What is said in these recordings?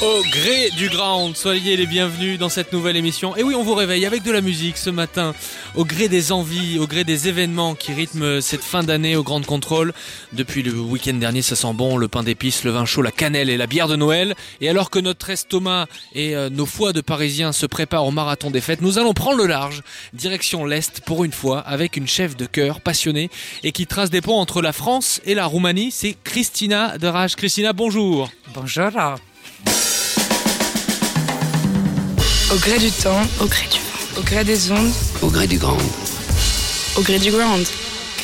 Au gré du ground, soyez les bienvenus dans cette nouvelle émission. Et oui, on vous réveille avec de la musique ce matin, au gré des envies, au gré des événements qui rythment cette fin d'année au Grand Contrôle. Depuis le week-end dernier, ça sent bon, le pain d'épices, le vin chaud, la cannelle et la bière de Noël. Et alors que notre estomac et euh, nos foies de Parisiens se préparent au marathon des fêtes, nous allons prendre le large, direction l'Est pour une fois, avec une chef de cœur passionnée et qui trace des ponts entre la France et la Roumanie. C'est Christina de Rage. Christina, bonjour. Bonjour. Au gré du temps, Au gré du vent. au gré des ondes, Au gré du grand. Au gré du grand.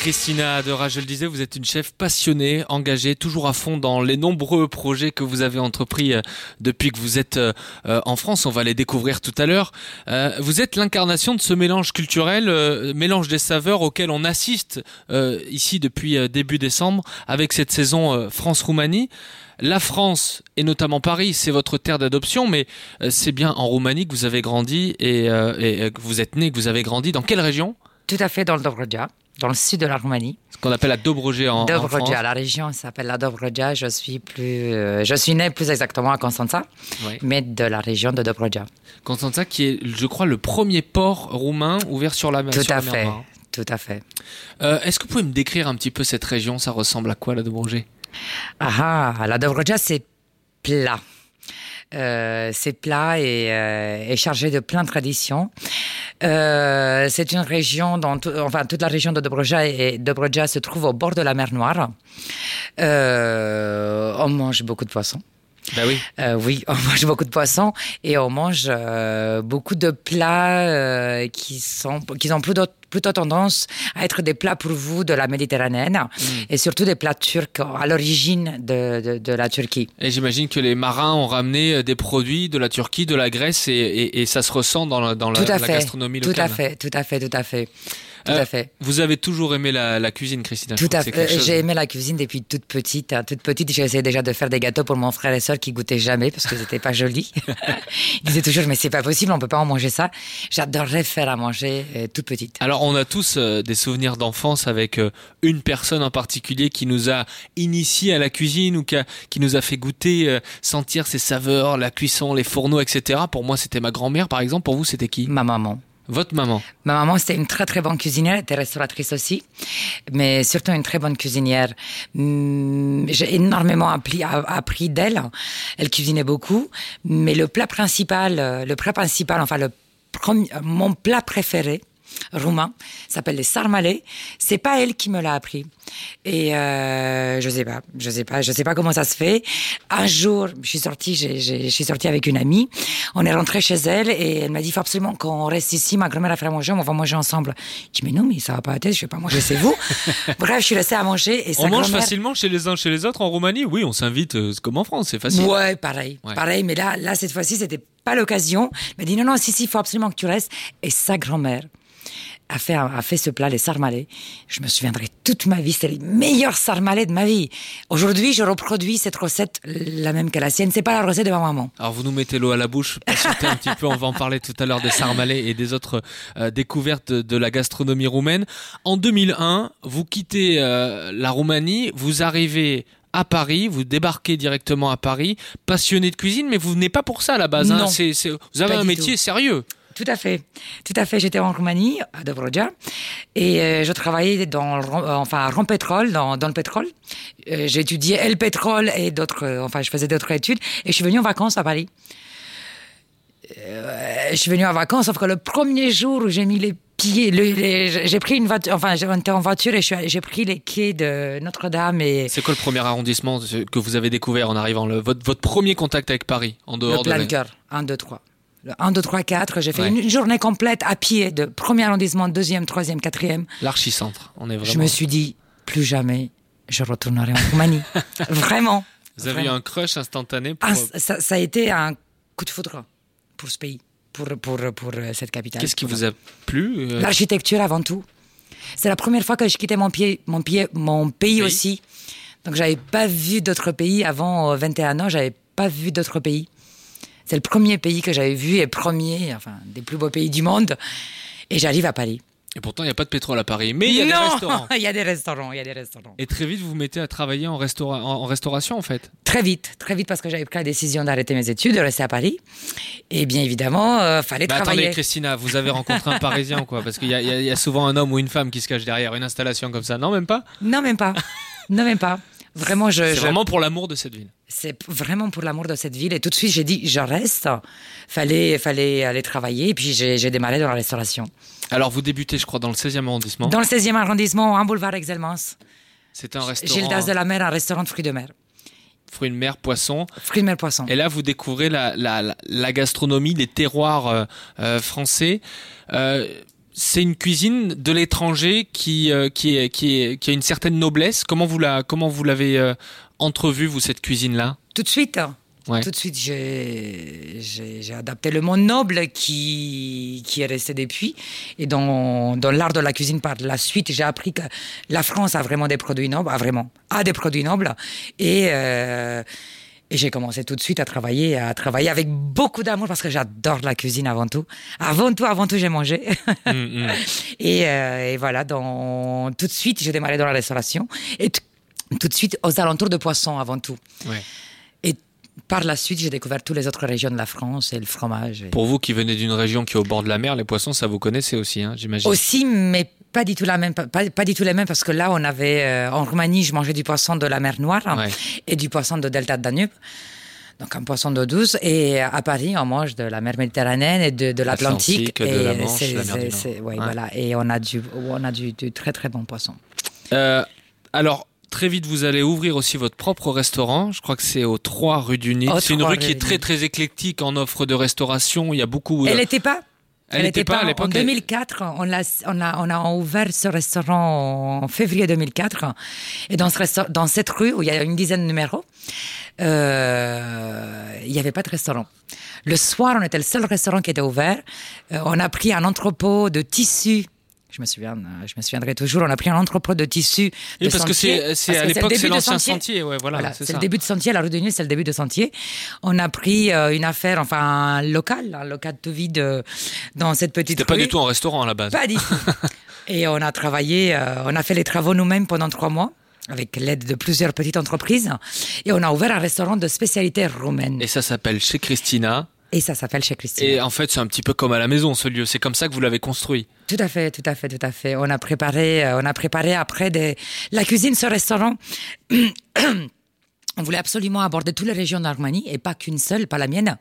Christina Adera, je le disais, vous êtes une chef passionnée, engagée, toujours à fond dans les nombreux projets que vous avez entrepris euh, depuis que vous êtes euh, euh, en France. On va les découvrir tout à l'heure. Vous êtes l'incarnation de ce mélange culturel, mélange des saveurs auquel on assiste ici depuis début décembre avec cette saison France-Roumanie. La France et notamment Paris, c'est votre terre d'adoption, mais euh, c'est bien en Roumanie que vous avez grandi et, euh, et, euh, que vous êtes né, que vous avez grandi. Dans quelle région? Tout à fait dans le Dobroja, dans le sud de la Roumanie. Ce qu'on appelle la Dobroge en, en France. Dobroja, la région s'appelle la Dobroja. Je suis plus, euh, je suis né plus exactement à Constanța, mais de la région de Dobroja. Constanța, qui est, je crois, le premier port roumain ouvert sur la mer. Tout sur à la mer fait, tout à fait. Euh, Est-ce que vous pouvez me décrire un petit peu cette région? Ça ressemble à quoi, la Dobroge Ah, ah, la Dobroja, c'est plat. Euh, c'est plat et, euh, et chargé de plein de traditions. Euh, c'est une région dont, enfin, toute la région de Dobroja, et Dobroja se trouve au bord de la mer Noire. On mange beaucoup de poissons. Bah oui. Euh, oui, on mange beaucoup de poissons et on mange euh, beaucoup de plats euh, qui sont qui ont plutôt, plutôt tendance à être des plats pour vous de la Méditerranée et surtout des plats turcs à l'origine de, de, de la Turquie. Et j'imagine que les marins ont ramené euh, des produits de la Turquie, de la Grèce, et, et- et ça se ressent dans la, dans la, tout à la fait, gastronomie tout locale. à fait, tout à fait, tout à fait, tout Euh, à fait. Vous avez toujours aimé la, la cuisine, Christina. Tout à fait. chose- J'ai aimé la cuisine depuis toute petite. hein. Toute petite, j'ai essayé déjà de faire des gâteaux pour mon frère et soeur qui goûtaient jamais parce que c'était pas joli. Ils disaient toujours, mais c'est pas possible, on peut pas en manger ça. J'adorerais faire à manger euh, toute petite. Alors, on a tous euh, des souvenirs d'enfance avec euh, une personne en particulier qui nous a initiés à la cuisine ou qui, a- qui nous a fait goûter, euh, sentir ses saveurs, la cuisson, les fourneaux, etc. Pour moi, c'était ma grand-mère, par exemple. Pour vous, c'était qui Ma maman. Votre maman. Ma maman, c'était une très très bonne cuisinière, elle était restauratrice aussi, mais surtout une très bonne cuisinière. Hum, J'ai énormément appris, d'elle. Elle cuisinait beaucoup, mais le plat principal, le plat principal, enfin le premier, mon plat préféré roumain s'appelle les sarmalés. C'est pas elle qui me l'a appris. Et euh, je sais pas, je sais pas, je sais pas comment ça se fait. Un jour, je suis sortie, j'ai- j'ai- je suis sortie avec une amie. On est rentré chez elle et elle m'a dit, faut absolument qu'on reste ici. Ma grand-mère a fait à manger, on va manger ensemble. Je dis, mais non, mais ça va pas à tête, je vais pas manger, c'est vous. Bref, je suis restée à manger et sa On mange facilement chez les uns chez les autres en Roumanie? Oui, on s'invite euh, comme en France, c'est facile. Ouais, pareil. Ouais. Pareil, mais là, là cette fois-ci, c'était pas l'occasion. Elle m'a dit non, non, si, si, il faut absolument que tu restes. Et sa grand-mère a fait, a fait ce plat, les sarmalés. Je me souviendrai toute ma vie, c'est les meilleurs sarmalés de ma vie. Aujourd'hui, je reproduis cette recette, la même que la sienne. C'est pas la recette de ma maman. Alors vous nous mettez l'eau à la bouche, patientez un petit peu, on va en parler tout à l'heure des sarmalais et des autres euh, découvertes de, la gastronomie roumaine. En 2001, vous quittez euh, la Roumanie, vous arrivez à Paris, vous débarquez directement à Paris, passionné de cuisine, mais vous venez pas pour ça à la base. hein. Vous avez Pas un métier tout. sérieux. Tout à fait. Tout à fait. J'étais en Roumanie, à Dobroja, et euh, je travaillais dans, le euh, enfin, dans, dans le pétrole. Euh, étudié le pétrole et d'autres, euh, enfin, je faisais d'autres études, et je suis venue en vacances à Paris. Je suis venue en vacances, sauf que le premier jour où j'ai mis les pieds, le- les- j'ai pris une voiture, enfin, j'étais en voiture et j'ai pris les quais de Notre-Dame et C'est quoi le premier arrondissement que vous avez découvert en arrivant le- votre, votre premier contact avec Paris en le dehors de plan la... cœur. 1, 2, 3. Le 1, 2, 3, 4. J'ai fait Ouais. une, journée complète à pied de premier arrondissement, deuxième, troisième, quatrième. l'archicentre. On est vraiment. Je me suis dit, plus jamais je retournerai en Roumanie. Vraiment. Vous avez eu un crush instantané pour... Ah, ça, ça a été un coup de foudre pour ce pays, pour, pour, pour euh, cette capitale. Qu'est-ce qui vous a plu euh, L'architecture avant tout. C'est la première fois que je quittais mon, pied, mon, pied, mon pays Oui. aussi. Donc j'avais pas vu d'autres pays avant euh, 21 ans, j'avais pas vu d'autres pays. C'est le premier pays que j'avais vu et premier, enfin, des plus beaux pays du monde. Et j'arrive à Paris. Et pourtant, il n'y a pas de pétrole à Paris. Mais il y a des Non restaurants. Il y a des restaurants, il y a des restaurants. Et très vite, vous vous mettez à travailler en, restaura- en- restauration, en fait. Très vite, très vite parce que j'avais pris la décision d'arrêter mes études, de rester à Paris. Et bien évidemment, euh, fallait Mais travailler. attendez, Christina, vous avez rencontré un Parisien, quoi Parce qu'il y, y a souvent un homme ou une femme qui se cache derrière une installation comme ça. Non, même pas Non, même pas. non, même pas. Vraiment, je. C'est je- vraiment pour l'amour de cette ville. C'est vraiment pour l'amour de cette ville. Et tout de suite, j'ai dit, je reste. Fallait, fallait aller travailler. Et puis, j'ai démarré dans la restauration. Alors, vous débutez, je crois, dans le 16e arrondissement. Dans le 16e arrondissement, un boulevard Excelmans. C'était un restaurant Gildas de la Mer, un restaurant de fruits de mer. fruits de mer, poissons. Fruits de mer poisson. Et là, vous découvrez la, la- la- la gastronomie, les terroirs euh, euh, français. Euh, c'est une cuisine de l'étranger qui, euh, qui, est- qui, est- qui a une certaine noblesse. Comment vous la, comment vous l'avez euh, entrevue, vous, cette cuisine-là? Tout de suite. Ouais. Tout de suite, j'ai j'ai- j'ai adapté le mot noble qui, qui est resté depuis. Et dans, dans l'art de la cuisine, par la suite, j'ai appris que la France a vraiment des produits nobles, a vraiment, a des produits nobles. Et, euh, et j'ai commencé tout de suite à travailler, à travailler avec beaucoup d'amour parce que j'adore la cuisine avant tout. Avant tout, avant tout, j'ai mangé. Hum. Et, euh, et voilà, dans, tout de suite, j'ai démarré dans la restauration. Et tout de suite, aux alentours de poissons avant tout. Ouais. Et par la suite, j'ai découvert toutes les autres régions de la France et le fromage. et- Pour vous qui venez d'une région qui est au bord de la mer, les poissons, ça vous connaissez aussi, hein, j'imagine. Aussi, mais pas du tout la même, pas, pas du tout les mêmes parce que là, on avait euh, en Roumanie, je mangeais du poisson de la mer Noire Ouais. et du poisson de delta de Danube. Donc un poisson d'eau douce. Et à Paris, on mange de la mer Méditerranée et de, de l'Atlantique. Atlantique, de la Et Manche, c'est- la mer du c'est- Nord. c'est- ouais, Ouais. voilà. Et on a du, on a du, du très très bon poisson. Euh, alors, très vite, vous allez ouvrir aussi votre propre restaurant. Je crois que c'est au 3 rue du. Au C'est une 3 rue qui est très très éclectique en offre de restauration. Il y a beaucoup. euh, Elle n'était pas. Elle n'était pas à En l'époque, elle- 2004, on a, on, a, on a ouvert ce restaurant en février 2004. Et dans, ce resta- dans cette rue où il y a une dizaine de numéros, euh, il n'y avait pas de restaurant. Le soir, on était le seul restaurant qui était ouvert. Euh, on a pris un entrepôt de tissus. Je me souviens, euh, je me souviendrai toujours. On a pris un entrepôt de tissus. Oui, parce que sentier, c'est c'est parce à l'époque c'est début de l'ancien sentier. sentier. Ouais, voilà, Voilà, c'est le début de sentier, la rue de Nuit, c'est le début de sentier. On a pris euh, une affaire, enfin un local, un local tout vide euh, dans cette petite C'était pas du tout un restaurant à la base. Pas du tout. Et on a travaillé, euh, on a fait les travaux nous-mêmes pendant trois mois avec l'aide de plusieurs petites entreprises. Et on a ouvert un restaurant de spécialité roumaine. Et ça s'appelle chez Christina. Et ça s'appelle chez Christine. Et en fait, c'est un petit peu comme à la maison ce lieu. C'est comme ça que vous l'avez construit. Tout à fait, tout à fait, tout à fait. On a préparé, euh, on a préparé après des... la cuisine, ce restaurant. On voulait absolument aborder toutes les régions d'Armanie et pas qu'une seule, pas la mienne.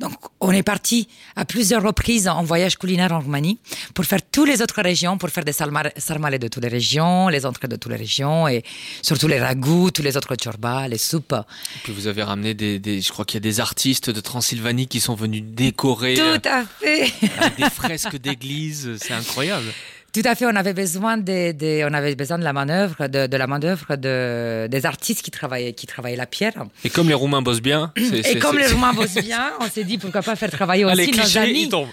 Donc, on est parti à plusieurs reprises en voyage culinaire en Roumanie pour faire toutes les autres régions, pour faire des sarmalés de toutes les régions, les entrées de toutes les régions et surtout les ragoûts, tous les autres chorbas, les soupes. Et puis vous avez ramené des, des- je crois qu'il y a des artistes de Transylvanie qui sont venus décorer euh, Tout à fait. avec des fresques d'église. C'est incroyable. Tout à fait, on avait besoin on avait besoin de la manœuvre, de, de la de, des artistes qui travaillaient, qui travaillaient la pierre. Et comme les Roumains bossent bien, Et comme les Roumains bossent bien, on s'est dit pourquoi pas faire travailler les aussi nos clichés, amis. ils tombent.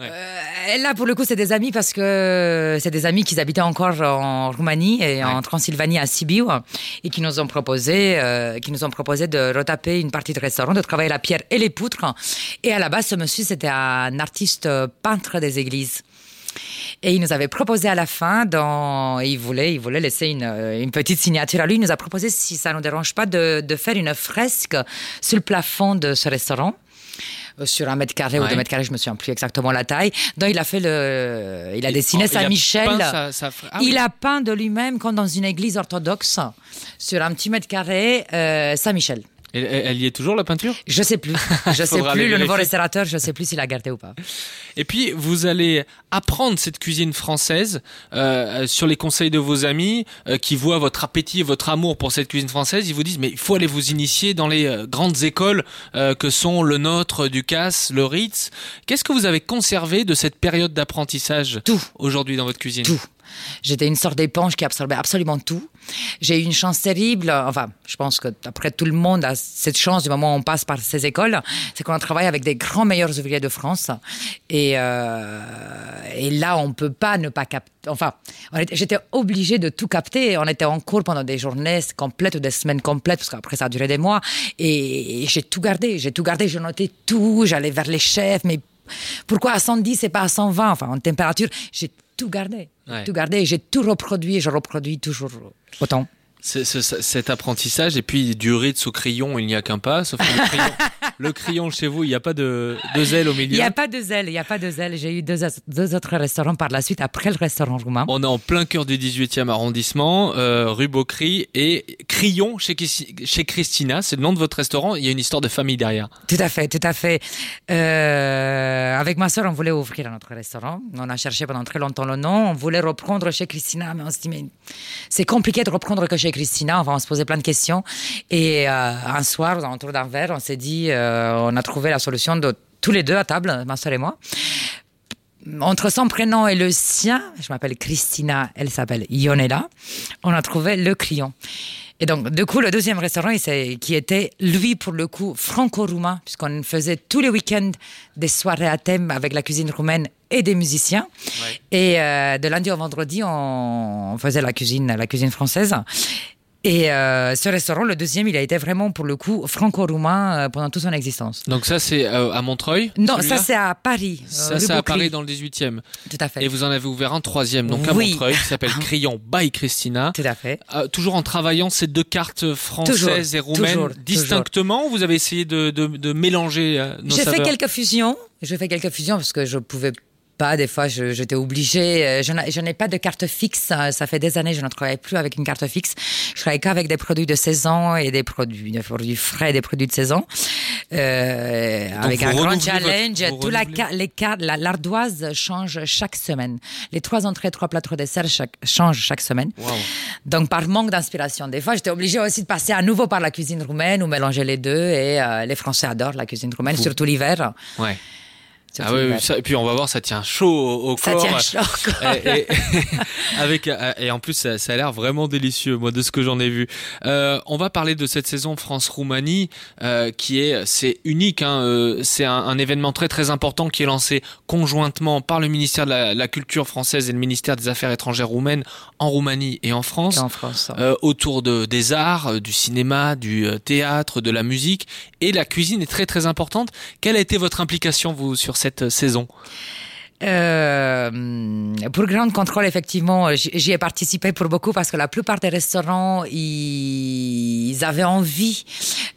Euh, là, pour le coup, c'est des amis parce que c'est des amis qui habitaient encore en Roumanie et en Transylvanie à Sibiu et qui nous ont proposé, euh, qui nous ont proposé de retaper une partie de restaurant, de travailler la pierre et les poutres. Et à la base, ce monsieur, c'était un artiste peintre des églises. Et il nous avait proposé à la fin, dans, il voulait, il voulait laisser une, une petite signature à lui. Il nous a proposé, si ça ne nous dérange pas, de, de faire une fresque sur le plafond de ce restaurant. euh, Sur un mètre carré ou deux mètres carrés, je me souviens plus exactement la taille. Donc il a fait le, il a dessiné oh, Saint-Michel. sa- sa Ah il oui. a peint de lui-même comme dans une église orthodoxe sur un petit mètre carré euh, Saint-Michel. Et- Elle, y est toujours la peinture? Je sais plus, je sais plus. Le nouveau restaurateur, je sais plus s'il a gardé ou pas. Et puis vous allez apprendre cette cuisine française euh, sur les conseils de vos amis euh, qui voient votre appétit et votre amour pour cette cuisine française. Ils vous disent mais il faut aller vous initier dans les euh, grandes écoles euh, que sont le nôtre, Ducasse, le Ritz. Qu'est-ce que vous avez conservé de cette période d'apprentissage Tout. aujourd'hui dans votre cuisine? Tout. J'étais une sorte d'éponge qui absorbait absolument tout. J'ai eu une chance terrible. Enfin, je pense que après tout le monde a cette chance du moment où on passe par ces écoles, c'est qu'on travaille avec des grands meilleurs ouvriers de France. Et, euh, là, on peut pas ne pas capter. Enfin, j'étais obligée de tout capter. On était en cours pendant des journées complètes ou des semaines complètes, parce qu'après ça a duré des mois. Et, j'ai tout gardé. J'ai tout gardé. Je notais tout. J'allais vers les chefs. Mais pourquoi à 110 et pas à 120 Enfin, en température, j'ai tout gardé. Ouais. Tout gardé. J'ai tout reproduit. et Je reproduis toujours autant. C'est- c'est- cet apprentissage et puis du Ritz au crayon, il n'y a qu'un pas. Sauf que le crayon, le crayon chez vous, il n'y a pas de deux ailes au Il milieu. n'y a pas de zèle. Il n'y a pas de zèle. J'ai eu deux, deux autres restaurants par la suite après le restaurant roumain. On est en plein cœur du 18e arrondissement, euh, rue Beaucry et Crayon chez, chez Christina. C'est le nom de votre restaurant. Il y a une histoire de famille derrière. Tout à fait, tout à fait. Euh, avec ma soeur, on voulait ouvrir notre restaurant. On a cherché pendant très longtemps le nom. On voulait reprendre chez Christina, mais on se dit, mais c'est compliqué de reprendre que chez Christina. Enfin, on se posait plein de questions. Et euh, un soir, aux alentours d'un verre, on s'est dit, euh, on a trouvé la solution de tous les deux à table, ma soeur et moi. Entre son prénom et le sien, je m'appelle Christina, elle s'appelle Ionela, on a trouvé le client. Et donc, du coup, le deuxième restaurant, qui était, lui, pour le coup, franco-roumain, puisqu'on faisait tous les week-ends des soirées à thème avec la cuisine roumaine et des musiciens. Et euh, de lundi au vendredi, on, on faisait la cuisine, la cuisine française. Et euh, ce restaurant, le deuxième, il a été vraiment, pour le coup, franco-roumain euh, pendant toute son existence. Donc ça, c'est euh, à Montreuil Non, ça, c'est à Paris. Ça, c'est à. Paris dans le 18e. Tout à fait. Et vous en avez ouvert un troisième, donc à Oui. Montreuil, qui s'appelle Crayon by Christina. Tout à fait. Euh, toujours en travaillant ces deux cartes françaises Toujours, et roumaines toujours, distinctement ou vous avez essayé de, de, de mélanger nos J'ai fait quelques fusions. J'ai fait quelques fusions parce que je pouvais pas. Des fois, j'étais obligée. Euh, Je n'ai je n'ai pas de carte fixe. Ça fait des années que je ne travaille plus avec une carte fixe. Je travaille qu'avec des produits de saison et des produits, des produits frais, des produits de saison. Euh, avec un grand votre- challenge. Tout la, les la- l'ardoise change chaque semaine. Les trois entrées, trois plats, trois desserts chaque, changent chaque semaine. Donc, par manque d'inspiration, des fois, j'étais obligée aussi de passer à nouveau par la cuisine roumaine ou mélanger les deux. Et euh, les Français adorent la cuisine roumaine, surtout l'hiver. Ouais. Ah oui, ça- et puis on va voir, ça tient chaud au, au Ça corps. tient chaud au corps. Et, et- avec, et en plus, ça, ça a l'air vraiment délicieux, moi, de ce que j'en ai vu. Euh, on va parler de cette saison France-Roumanie, euh, qui est, c'est unique. Hein, euh, c'est un, un événement très très important qui est lancé conjointement par le ministère de la, la Culture française et le ministère des Affaires étrangères roumaines en Roumanie et en France. en France. euh, autour de, des arts, euh, du cinéma, du euh, théâtre, de la musique. Et la cuisine est très très importante. Quelle a été votre implication, vous, sur cette euh, saison Euh, pour Grand Contrôle, effectivement, j- j'y ai participé pour beaucoup parce que la plupart des restaurants, ils, avaient envie,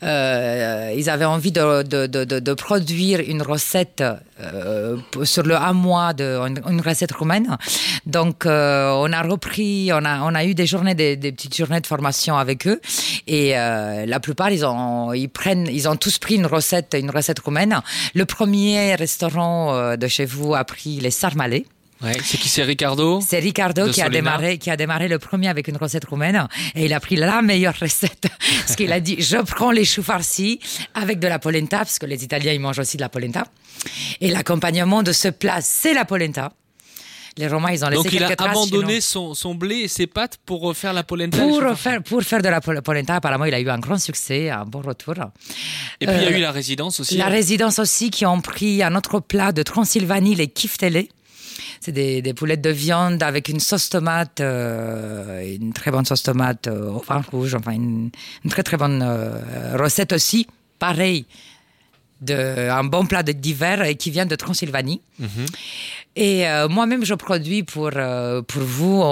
euh, ils avaient envie de, de, de- de produire une recette euh, sur le un mois de une, une recette roumaine. Donc, euh, on a repris, on a, on a eu des journées, des, des petites journées de formation avec eux, et euh, la plupart, ils ont, ils prennent, ils ont tous pris une recette, une recette roumaine. Le premier restaurant euh, de chez vous a pris les sarmalés. Ouais. C'est qui c'est Ricardo C'est Ricardo qui a démarré, qui a démarré le premier avec une recette roumaine et il a pris la meilleure recette. Parce qu'il a dit, je prends les choux farcis avec de la polenta, parce que les Italiens, ils mangent aussi de la polenta. Et l'accompagnement de ce plat, c'est la polenta. Les Romains, ils ont laissé Donc il a abandonné son, son blé et ses pâtes pour faire la polenta. Pour faire, pour faire de la pol- polenta, apparemment, il a eu un grand succès, un bon retour. Et puis il y a Euh, eu la résidence aussi. La hein. résidence aussi qui ont pris un autre plat de Transylvanie, les kiftele. C'est des, des poulettes de viande avec une sauce tomate, euh, une très bonne sauce tomate euh, au vin rouge, enfin une, une très très bonne euh, recette aussi. Pareil, de, un bon plat d'hiver et qui vient de Transylvanie. Mhm. Et moi-même, je produis pour, pour vous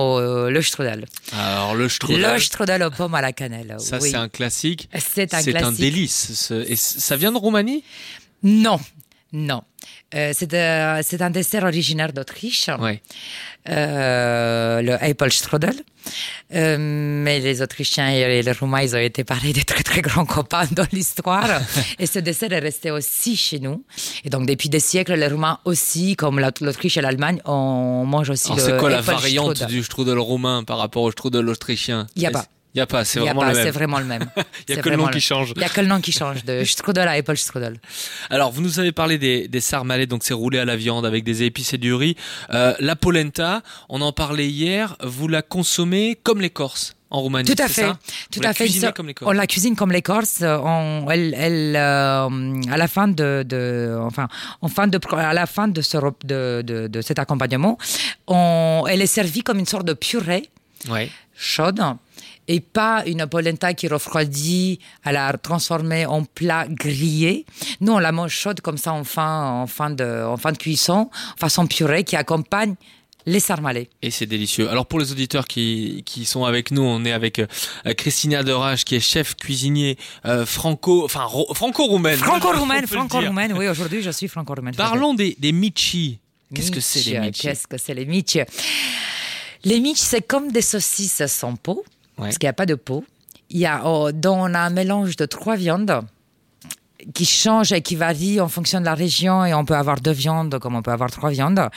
le strudel. Alors le strudel, Le strudel aux pommes à la cannelle. ça oui. c'est un classique. C'est un un délice. ce- Et ça vient de Roumanie? Non, non. Euh, c'est euh, c'est un dessert originaire d'Autriche, euh, le Apple Strudel. Euh, mais les Autrichiens et les Roumains, ils ont été pareil des très très grands copains dans l'histoire. et ce dessert est resté aussi chez nous. Et donc depuis des siècles, les Roumains aussi, comme la- l'Autriche et l'Allemagne, on mange aussi Alors le c'est quoi la variante du strudel roumain par rapport au strudel autrichien? Il y a pas. Il y a pas, c'est vraiment pas, le même. vraiment le même. Il y a que le nom qui change. Il y a que le nom qui change de strudel à Apple strudel. Alors, vous nous avez parlé des, des sarmalais, donc c'est roulé à la viande avec des épices et du riz. Euh, la polenta, on en parlait hier, vous la consommez comme les Corses en Roumanie. Tout à fait, ça tout Vous à fait. Ça, comme les On Corses. la cuisine comme l'Écorce. On, elle, elle, euh, à la fin de, de- enfin, en fin de, à la fin de, ce, de, de, de cet accompagnement, on, elle est servie comme une sorte de purée Ouais. chaude et pas une polenta qui refroidit à la transformer en plat grillé. Nous, on la mange chaude comme ça en fin, en fin, de, en fin de cuisson, façon purée qui accompagne les sarmalés. Et c'est délicieux. Alors pour les auditeurs qui, qui sont avec nous, on est avec euh, Christina Derage qui est chef cuisinier euh, franco, enfin ro- franco-roumaine. Franco-roumaine, franco-roumaine. Oui, aujourd'hui, je suis franco-roumaine. Parlons des, des michi. Qu'est-ce que c'est les michi Qu'est-ce que c'est les mitch Les mitch, c'est comme des saucisses sans peau, Parce qu'il n'y a pas de peau. Il y a, dont on a un mélange de trois viandes qui change et qui varie en fonction de la région et on peut avoir deux viandes comme on peut avoir trois viandes.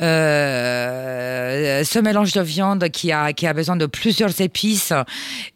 Euh, ce mélange de viande qui a, qui a besoin de plusieurs épices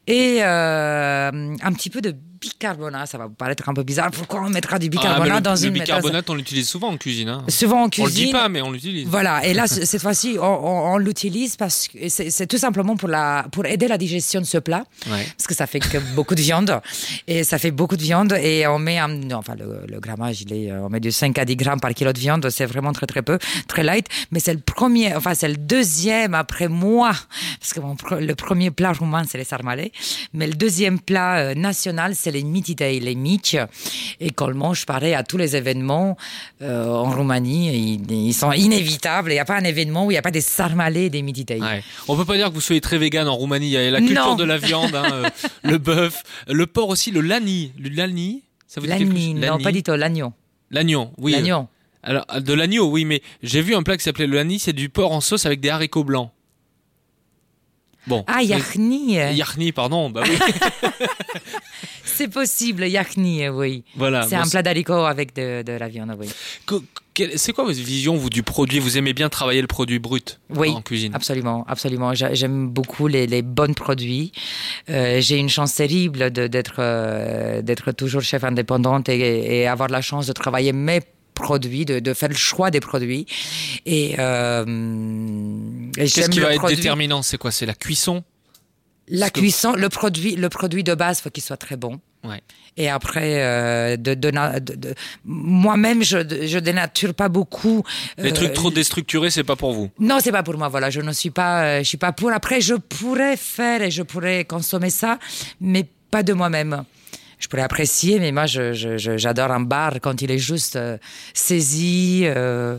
et euh, un petit peu de bicarbonate, ça va vous paraître un peu bizarre. Pourquoi on mettra du Ah, bicarbonate le, dans le une bicarbonate, on l'utilise souvent en cuisine. hein. Souvent en On le cuisine. dit pas, mais on l'utilise. Voilà, et là, cette fois-ci, on, on- on l'utilise parce que c'est tout simplement pour, la, pour aider la digestion de ce plat, Ouais. parce que ça fait que beaucoup de viande, et ça fait beaucoup de viande, et on met, un, non, enfin, le, le grammage, il est, euh, on met du 5 à 10 grammes par kilo de viande, c'est vraiment très très peu, très light, mais c'est le premier, enfin, c'est le deuxième après moi, parce que mon le premier plat roumain, c'est les sarmalais, mais le deuxième plat euh, national, c'est les mititei, les mitch, et qu'on le mange pareil à tous les événements euh, en Roumanie, ils, ils sont inévitables, il n'y a pas un événement où il n'y a pas des sarmalais et des mititei. Ouais. On peut pas dire que vous soyez très vegan en Roumanie. Il y a la culture Non. de la viande, hein, euh, le bœuf, le porc aussi, le lani. Le lani, ça vous dit quelque chose? non, Lani. pas du tout, l'agneau. L'agneau, oui. L'agneau. Alors, de l'agneau, oui, mais j'ai vu un plat qui s'appelait le lani, c'est du porc en sauce avec des haricots blancs. Bon. Ah, yachni. Yachni, pardon, bah oui. C'est possible, yachni, oui. voilà. C'est bon, un plat d'haricots avec de, de la viande, oui. C'est quoi votre vision, vous, du produit? Vous aimez bien travailler le produit brut Oui, en cuisine? absolument, absolument. J'a- J'aime beaucoup les, les bons produits. Euh, J'ai une chance terrible d'être euh, d'être toujours chef indépendante et, et avoir la chance de travailler mes produits, de, de faire le choix des produits. Et, euh, et Qu'est-ce qui va être déterminant? C'est quoi? C'est la cuisson? La que- cuisson, le produit, le produit de base, faut qu'il soit très bon. Ouais. Et après, euh, de, moi-même, je, je dénature pas beaucoup. Les euh, trucs trop déstructurés, c'est pas pour vous? Non, c'est pas pour moi. Voilà, je ne suis pas, euh, je suis pas pour. Après, je pourrais faire et je pourrais consommer ça, mais pas de moi-même. Je pourrais apprécier, mais moi, je- je- je- j'adore un bar quand il est juste euh, saisi, euh,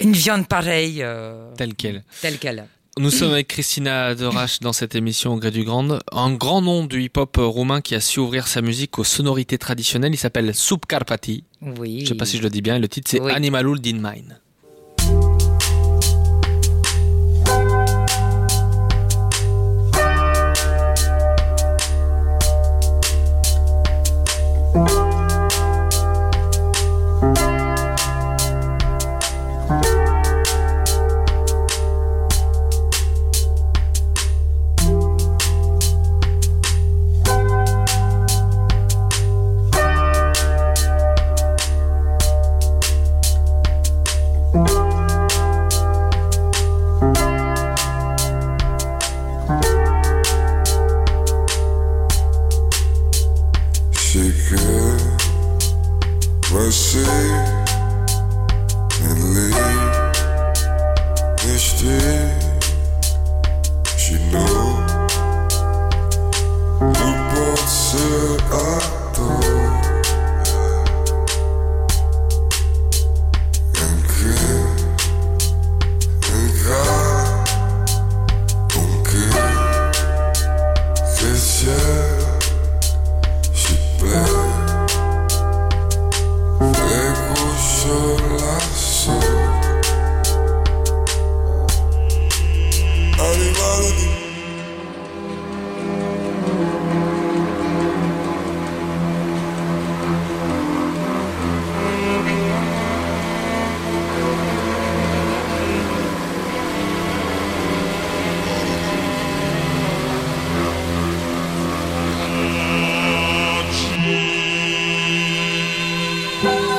une viande pareille, euh, Tel quel. telle qu'elle. Nous sommes avec Christina Derache dans cette émission au gré du Grand. Un grand nom du hip-hop roumain qui a su ouvrir sa musique aux sonorités traditionnelles. Il s'appelle Subcarpati. Oui. Je sais pas si je le dis bien. Le titre, c'est Oui. Animalul din Mine. again. Let's see. Je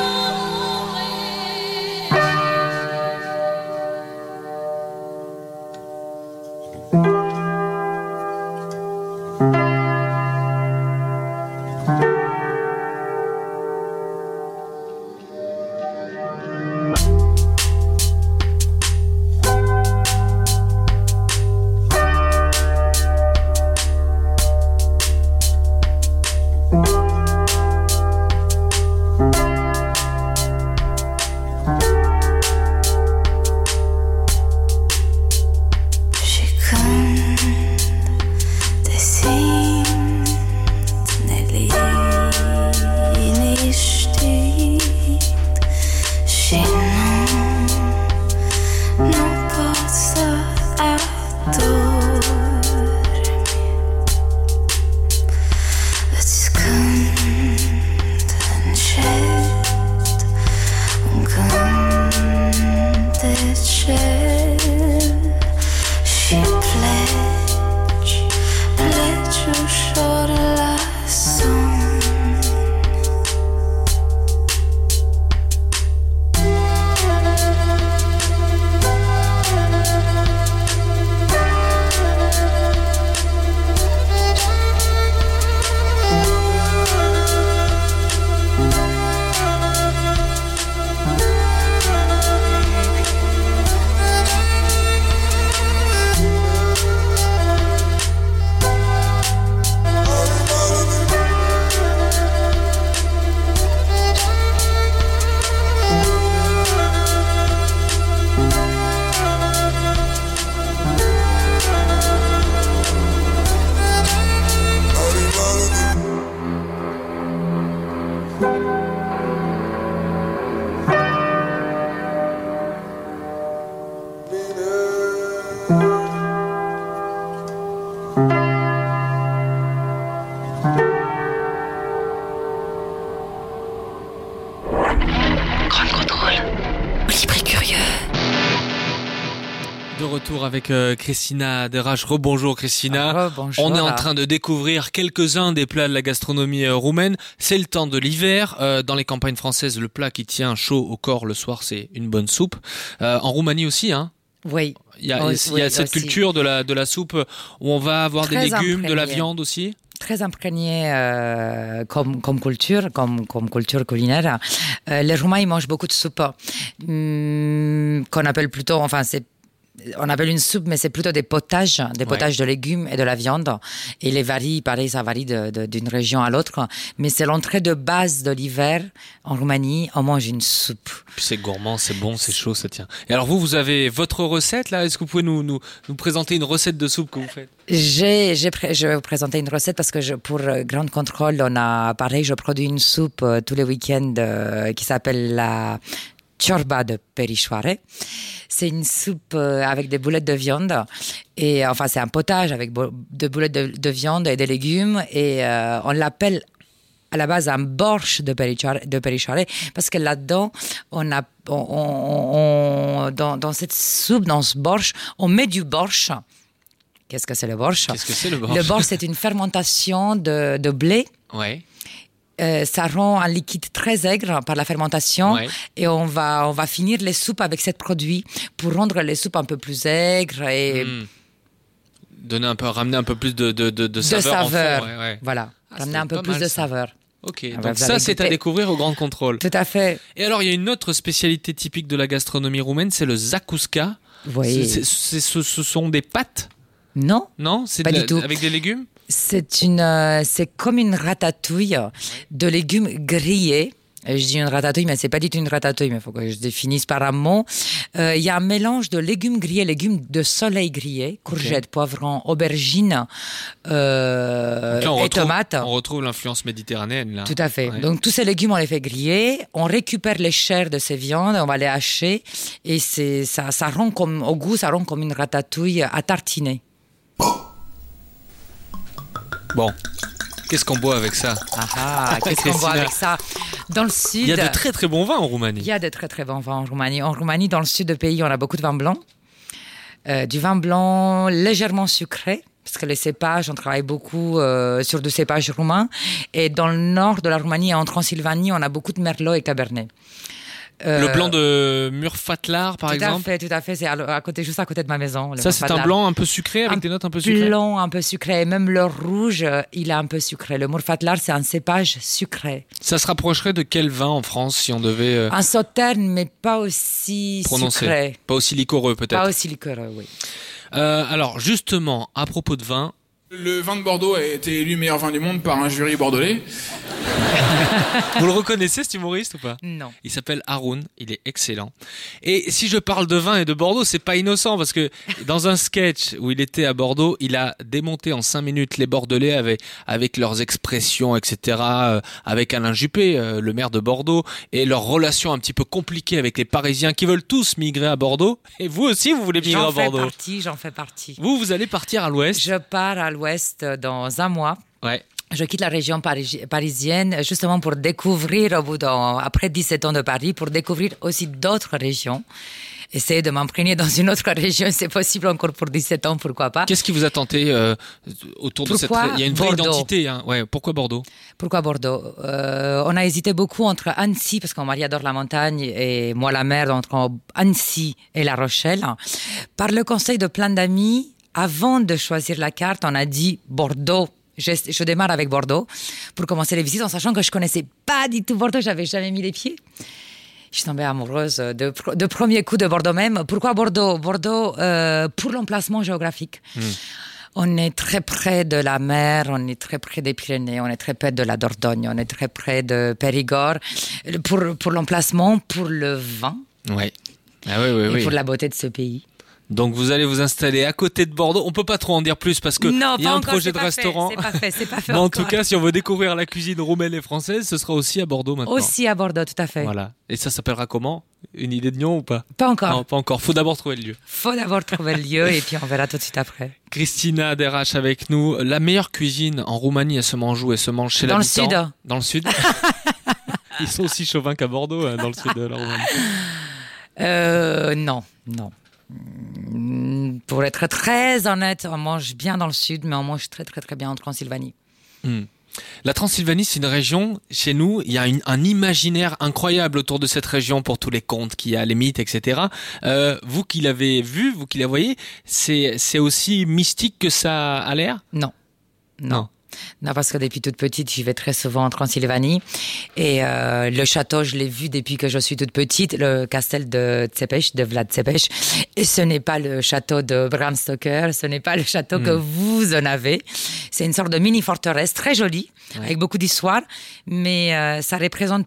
retour avec euh, Christina Derache. Rebonjour Christina. Rebonjour. On est en train de découvrir quelques-uns des plats de la gastronomie euh, roumaine. C'est le temps de l'hiver. Euh, dans les campagnes françaises, le plat qui tient chaud au corps le soir, c'est une bonne soupe. En Roumanie aussi, hein. Oui. Il y a, Oui, il y a oui, cette aussi. culture de la, de la soupe où on va avoir des légumes, de la viande aussi. très imprégné euh, comme, comme culture, comme, comme culture culinaire. Euh, les Roumains, ils mangent beaucoup de soupe, hum, qu'on appelle plutôt, enfin, c'est on appelle une soupe, mais c'est plutôt des potages, des potages de légumes et de la viande. Et les varie, pareil, ça varie d'une région à l'autre. Mais c'est l'entrée de base de l'hiver. En Roumanie, on mange une soupe. C'est gourmand, c'est bon, c'est chaud, ça tient. Et alors vous, vous avez votre recette là? Est-ce que vous pouvez nous, nous, nous présenter une recette de soupe que vous faites? J'ai, je vais vous présenter une recette parce que je, pour euh, Grand Contrôle, on a, pareil, je produis une soupe euh, tous les week-ends euh, qui s'appelle la de. C'est une soupe euh, avec des boulettes de viande et enfin c'est un potage avec bo- de boulettes de, de viande et des légumes et euh, on l'appelle à la base un borsch de perișoare parce que là-dedans on a on, on- on- dans, dans cette soupe dans ce borsch on met du borsch Qu'est-ce que c'est le borsch? Qu'est-ce que c'est le borsch? Le borsch, c'est une fermentation de, de blé. Ouais. Euh, ça rend un liquide très aigre par la fermentation Ouais. et on va, on va finir les soupes avec ce produit pour rendre les soupes un peu plus aigres et Hmm. Donner un peu, ramener un peu plus de, de, de, de de saveur. en fond, saveur. ouais, ouais. Voilà, Ah, ramener un peu plus mal, de ça. saveur. Ok, Ah bah, donc ça c'est à découvrir au Grand Contrôle. Tout à fait. Et alors il y a une autre spécialité typique de la gastronomie roumaine, c'est le zakuska. Oui. Ce, ce sont des pâtes, Non, non C'est de avec des légumes? C'est une, euh, c'est comme une ratatouille de légumes grillés. Et Je dis une ratatouille, mais c'est pas du tout une ratatouille, mais il faut que je définisse par un mot. Euh, Il y a un mélange de légumes grillés, légumes de soleil grillés, courgettes, poivrons, aubergines euh, là, et retrouve, tomates. On retrouve l'influence méditerranéenne là. Tout à fait. Ouais. Donc tous ces légumes, on les fait griller, on récupère les chairs de ces viandes, on va les hacher, et c'est ça, ça rend comme au goût, ça rend comme une ratatouille à tartiner. Bon, qu'est-ce qu'on boit avec ça? Ah ah, qu'est-ce qu'on Christina. avec ça? Dans le sud, Il y a de très très bons vins en Roumanie. il y a de très très bons vins en Roumanie. En Roumanie, dans le sud du pays, on a beaucoup de vin blanc. Euh, du vin blanc légèrement sucré, Parce que les cépages, on travaille beaucoup euh, sur des cépages roumains. Et dans le nord de la Roumanie et en Transylvanie, on a beaucoup de merlot et cabernet. Euh, Le blanc de Murfatlar, par tout exemple. à fait, tout à fait. C'est à, à côté, juste à côté de ma maison. le Ça, c'est un blanc un peu sucré avec Un des notes un peu sucrées. Blanc, un peu sucré. Et même le rouge, euh, il est un peu sucré. Le Murfatlar, c'est un cépage sucré. Ça se rapprocherait de quel vin en France si on devait euh, Un sauterne, mais pas aussi prononcer sucré. Pas aussi liquoreux peut-être. Pas aussi liquoreux, oui. Euh, alors justement, à propos de vin, Le vin de Bordeaux a été élu meilleur vin du monde par un jury bordelais. vous le reconnaissez cet humoriste ou pas? Non. Il s'appelle Haroun, il est excellent. Et si je parle de vin et de Bordeaux, c'est pas innocent parce que dans un sketch où il était à Bordeaux, il a démonté en cinq minutes les Bordelais avec, avec leurs expressions, etc., euh, avec Alain Juppé, euh, le maire de Bordeaux, et leurs relations un petit peu compliquées avec les Parisiens qui veulent tous migrer à Bordeaux. Et vous aussi, vous voulez migrer à J'en fais Bordeaux. partie, j'en fais partie. Vous, vous allez partir à l'ouest. Je pars à l'ouest dans un mois. Ouais. Je quitte la région parisi- parisienne justement pour découvrir, au bout d'un- après 17 ans de Paris, pour découvrir aussi d'autres régions. Essayer de m'imprégner dans une autre région, c'est possible encore pour 17 ans, pourquoi pas. Qu'est-ce qui vous a tenté euh, autour de cette... Il y a une vraie Bordeaux? identité. Hein. Ouais, pourquoi Bordeaux? Pourquoi Bordeaux? Euh, On a hésité beaucoup entre Annecy, parce que mon mari adore la montagne, et moi la mer, entre Annecy et La Rochelle. Par le conseil de plein d'amis, avant de choisir la carte, on a dit Bordeaux. Je, je démarre avec Bordeaux pour commencer les visites en sachant que je connaissais pas du tout Bordeaux, j'avais jamais mis les pieds. Je suis tombée amoureuse de, pr- de premier coup de Bordeaux même. Pourquoi Bordeaux? Bordeaux euh, pour l'emplacement géographique. On est très près de la mer, on est très près des Pyrénées, on est très près de la Dordogne, on est très près de Périgord. Pour, pour l'emplacement, pour le vin Ouais. Ah oui, oui, et oui. pour la beauté de ce pays. Donc vous allez vous installer à côté de Bordeaux. On peut pas trop en dire plus parce que non, il y a un encore, projet de restaurant. C'est pas fait, c'est pas fait Mais en encore. tout cas, si on veut découvrir la cuisine roumaine et française, ce sera aussi à Bordeaux maintenant. Aussi à Bordeaux, tout à fait. Voilà. Et ça s'appellera comment? Une idée de nom ou pas? Pas encore. Non, pas encore. Faut d'abord trouver le lieu. Faut d'abord trouver le lieu et puis on verra tout de suite après. Christina Derache avec nous. La meilleure cuisine en Roumanie, elle se mange où? Elle se mange chez Dans le sud. Dans le sud. Ils sont aussi chauvins qu'à Bordeaux, hein, dans le sud de la Roumanie. Euh, non, non. Mm, Pour être très honnête, on mange bien dans le sud, mais on mange très très très bien en Transylvanie. Hmm. La Transylvanie, c'est une région, chez nous, il y a une- un imaginaire incroyable autour de cette région pour tous les contes qu'il y a, les mythes, etc. Euh, vous qui l'avez vu, vous qui la voyez, c'est c'est aussi mystique que ça a l'air? Non. Non. Non, parce que depuis toute petite, j'y vais très souvent en Transylvanie. Et euh, le château, je l'ai vu depuis que je suis toute petite, le castel de Tsepech, de Vlad Tsepech. Et ce n'est pas le château de Bram Stoker, ce n'est pas le château que vous en avez. C'est une sorte de mini-forteresse très jolie, avec beaucoup d'histoire, mais euh, ça représente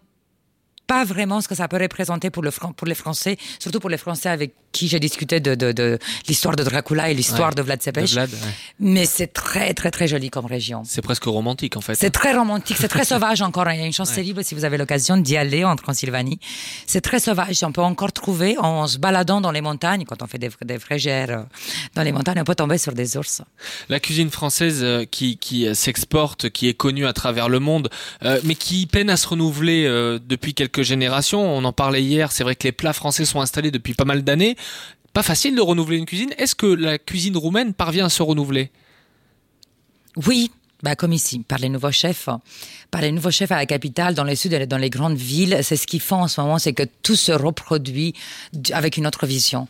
pas vraiment ce que ça peut représenter pour, le pour les Français, surtout pour les Français avec qui j'ai discuté de, de, de l'histoire de Dracula et l'histoire Ouais. de Vlad. Vlad, ouais. Mais c'est très, très, très joli comme région. C'est presque romantique en fait. C'est très romantique, c'est très sauvage encore. Il y a une chance terrible si vous avez l'occasion d'y aller en Transylvanie. C'est très sauvage. On peut encore trouver, en se baladant dans les montagnes, quand on fait des, des frégères euh, dans les montagnes, on peut tomber sur des ours. La cuisine française euh, qui, qui euh, s'exporte, qui est connue à travers le monde, euh, mais qui peine à se renouveler euh, depuis quelques générations. On en parlait hier, c'est vrai que les plats français sont installés depuis pas mal d'années. Pas facile de renouveler une cuisine. Est-ce que la cuisine roumaine parvient à se renouveler? Oui, bah comme ici, par les nouveaux chefs, par les nouveaux chefs à la capitale, dans le sud et dans les grandes villes, c'est ce qu'ils font en ce moment, c'est que tout se reproduit avec une autre vision.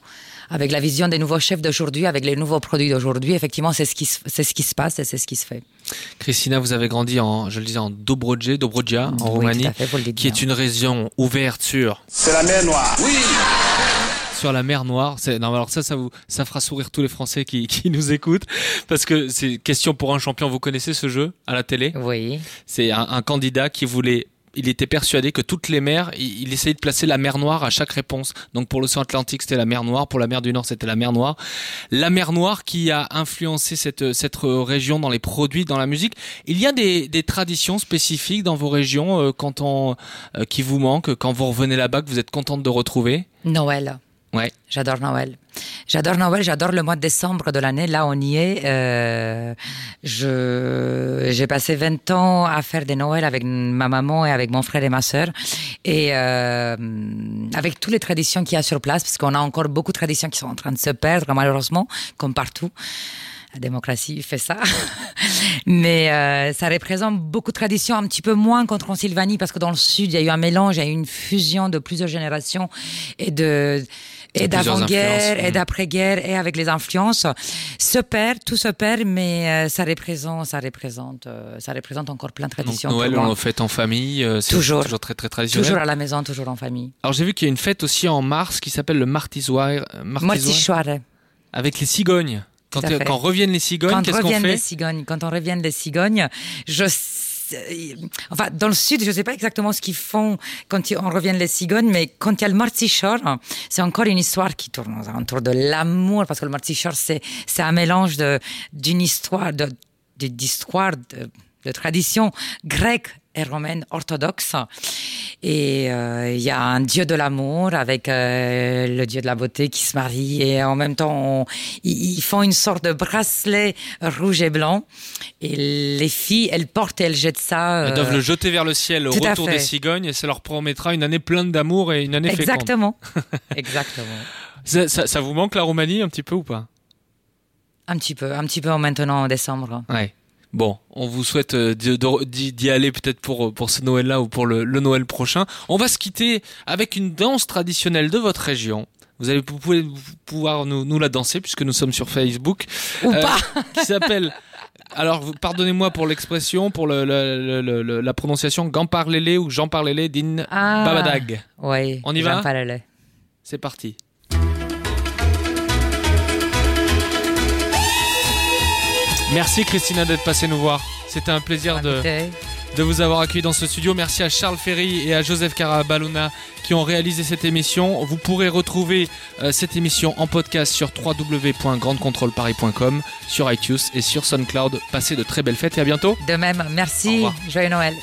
Avec la vision des nouveaux chefs d'aujourd'hui, avec les nouveaux produits d'aujourd'hui, effectivement, c'est ce qui se, c'est ce qui se passe et c'est ce qui se fait. Christina, vous avez grandi en, je le disais, en Dobroje, Dobroja, en Oui, Roumanie, fait, qui est une région ouverte sur C'est la mer Noire. Oui. Sur la mer Noire. C'est, non, alors ça, ça vous, ça fera sourire tous les Français qui, qui nous écoutent, parce que c'est question pour un champion. Vous connaissez ce jeu à la télé? Oui. C'est un, un candidat qui voulait. Il était persuadé que toutes les mers, il, il essayait de placer la mer Noire à chaque réponse. Donc pour l'océan Atlantique, c'était la mer Noire. Pour la mer du Nord, c'était la mer Noire. La mer Noire qui a influencé cette, cette région dans les produits, dans la musique. Il y a des, des traditions spécifiques dans vos régions euh, quand on, euh, qui vous manquent, quand vous revenez là-bas, que vous êtes contente de retrouver? Noël. Ouais. J'adore Noël. J'adore Noël, j'adore le mois de décembre de l'année. Là, on y est. Euh, je, j'ai passé 20 ans à faire des Noëls avec ma maman et avec mon frère et ma sœur. Et euh, avec toutes les traditions qu'il y a sur place, parce qu'on a encore beaucoup de traditions qui sont en train de se perdre, malheureusement, comme partout. la démocratie fait ça. Mais euh, ça représente beaucoup de traditions, un petit peu moins qu'en Transylvanie, parce que dans le sud, il y a eu un mélange, il y a eu une fusion de plusieurs générations et de et d'avant-guerre et d'après-guerre et avec les influences se perd, tout se perd, mais euh, ça représente, ça représente, euh, ça représente encore plein de Donc traditions. Noël, on le fête en famille. euh, c'est Toujours. toujours très très traditionnel. toujours à la maison, toujours en famille. Alors j'ai vu qu'il y a une fête aussi en mars qui s'appelle le Martisoir. Martisoir, avec les cigognes. Quand, quand reviennent les cigognes, qu'est-ce qu'on fait? les cigognes, quand on revient des cigognes, je sais- Enfin, dans le sud, je ne sais pas exactement ce qu'ils font quand on revient les cigognes, mais quand il y a le Martichor, c'est encore une histoire qui tourne autour de l'amour, parce que le Martichor, c'est, un mélange d'une histoire, d'histoire, de tradition grecque et romaine orthodoxe. Et euh, il y a un dieu de l'amour avec euh, le dieu de la beauté qui se marie et en même temps ils, font une sorte de bracelet rouge et blanc et les filles elles portent et elles jettent ça. Elles euh, doivent le jeter vers le ciel au retour des cigognes et ça leur promettra une année pleine d'amour et une année féconde. Exactement. Exactement. Ça, ça- ça vous manque la Roumanie un petit peu ou pas? Un petit peu, un petit peu en maintenant en décembre. Ouais. Bon, on vous souhaite euh, d'y aller peut-être pour, pour ce Noël-là ou pour le, le Noël prochain. On va se quitter avec une danse traditionnelle de votre région. Vous allez vous pouvez pouvoir nous, nous la danser puisque nous sommes sur Facebook. Ou Euh, pas. Qui s'appelle. Alors, pardonnez-moi pour l'expression, pour le, le- la prononciation Gamparlele ou Jean Parlele din Ah. Babadag. Oui. On y va? C'est parti. Merci Christina d'être passée nous voir. C'était un plaisir de, vous avoir accueilli dans ce studio. Merci à Charles Ferry et à Joseph Carabaluna qui ont réalisé cette émission. Vous pourrez retrouver euh, cette émission en podcast sur www.grandcontrôleparis.com, sur iTunes et sur SoundCloud. Passez de très belles fêtes et à bientôt. De même, merci. Joyeux Noël.